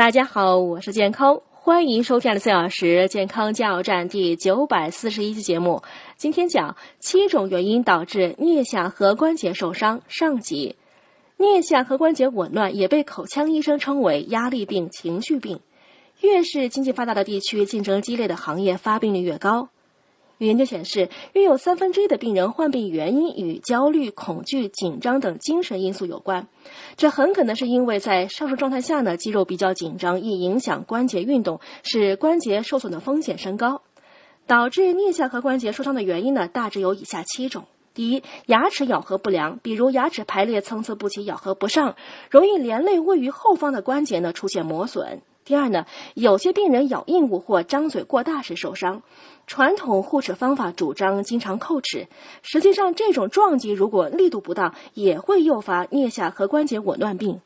大家好，我是健康，欢迎收看的四小时健康加油站第九百四十一期节目。今天讲七种原因导致颞下颌关节受伤上集。颞下颌关节紊乱也被口腔医生称为压力病、情绪病。越是经济发达的地区，竞争激烈的行业发病率越高。研究显示，约有三分之一的病人患病原因与焦虑、恐惧、紧张等精神因素有关。这很可能是因为在上述状态下呢，肌肉比较紧张，易影响关节运动，使关节受损的风险升高。导致颞下颌关节受伤的原因呢，大致有以下七种：第一，牙齿咬合不良，比如牙齿排列参差不齐、咬合不上，容易连累位于后方的关节呢出现磨损。第二呢，有些病人咬硬物或张嘴过大时受伤。传统护齿方法主张经常叩齿，实际上这种撞击如果力度不当，也会诱发颞下颌关节紊乱病。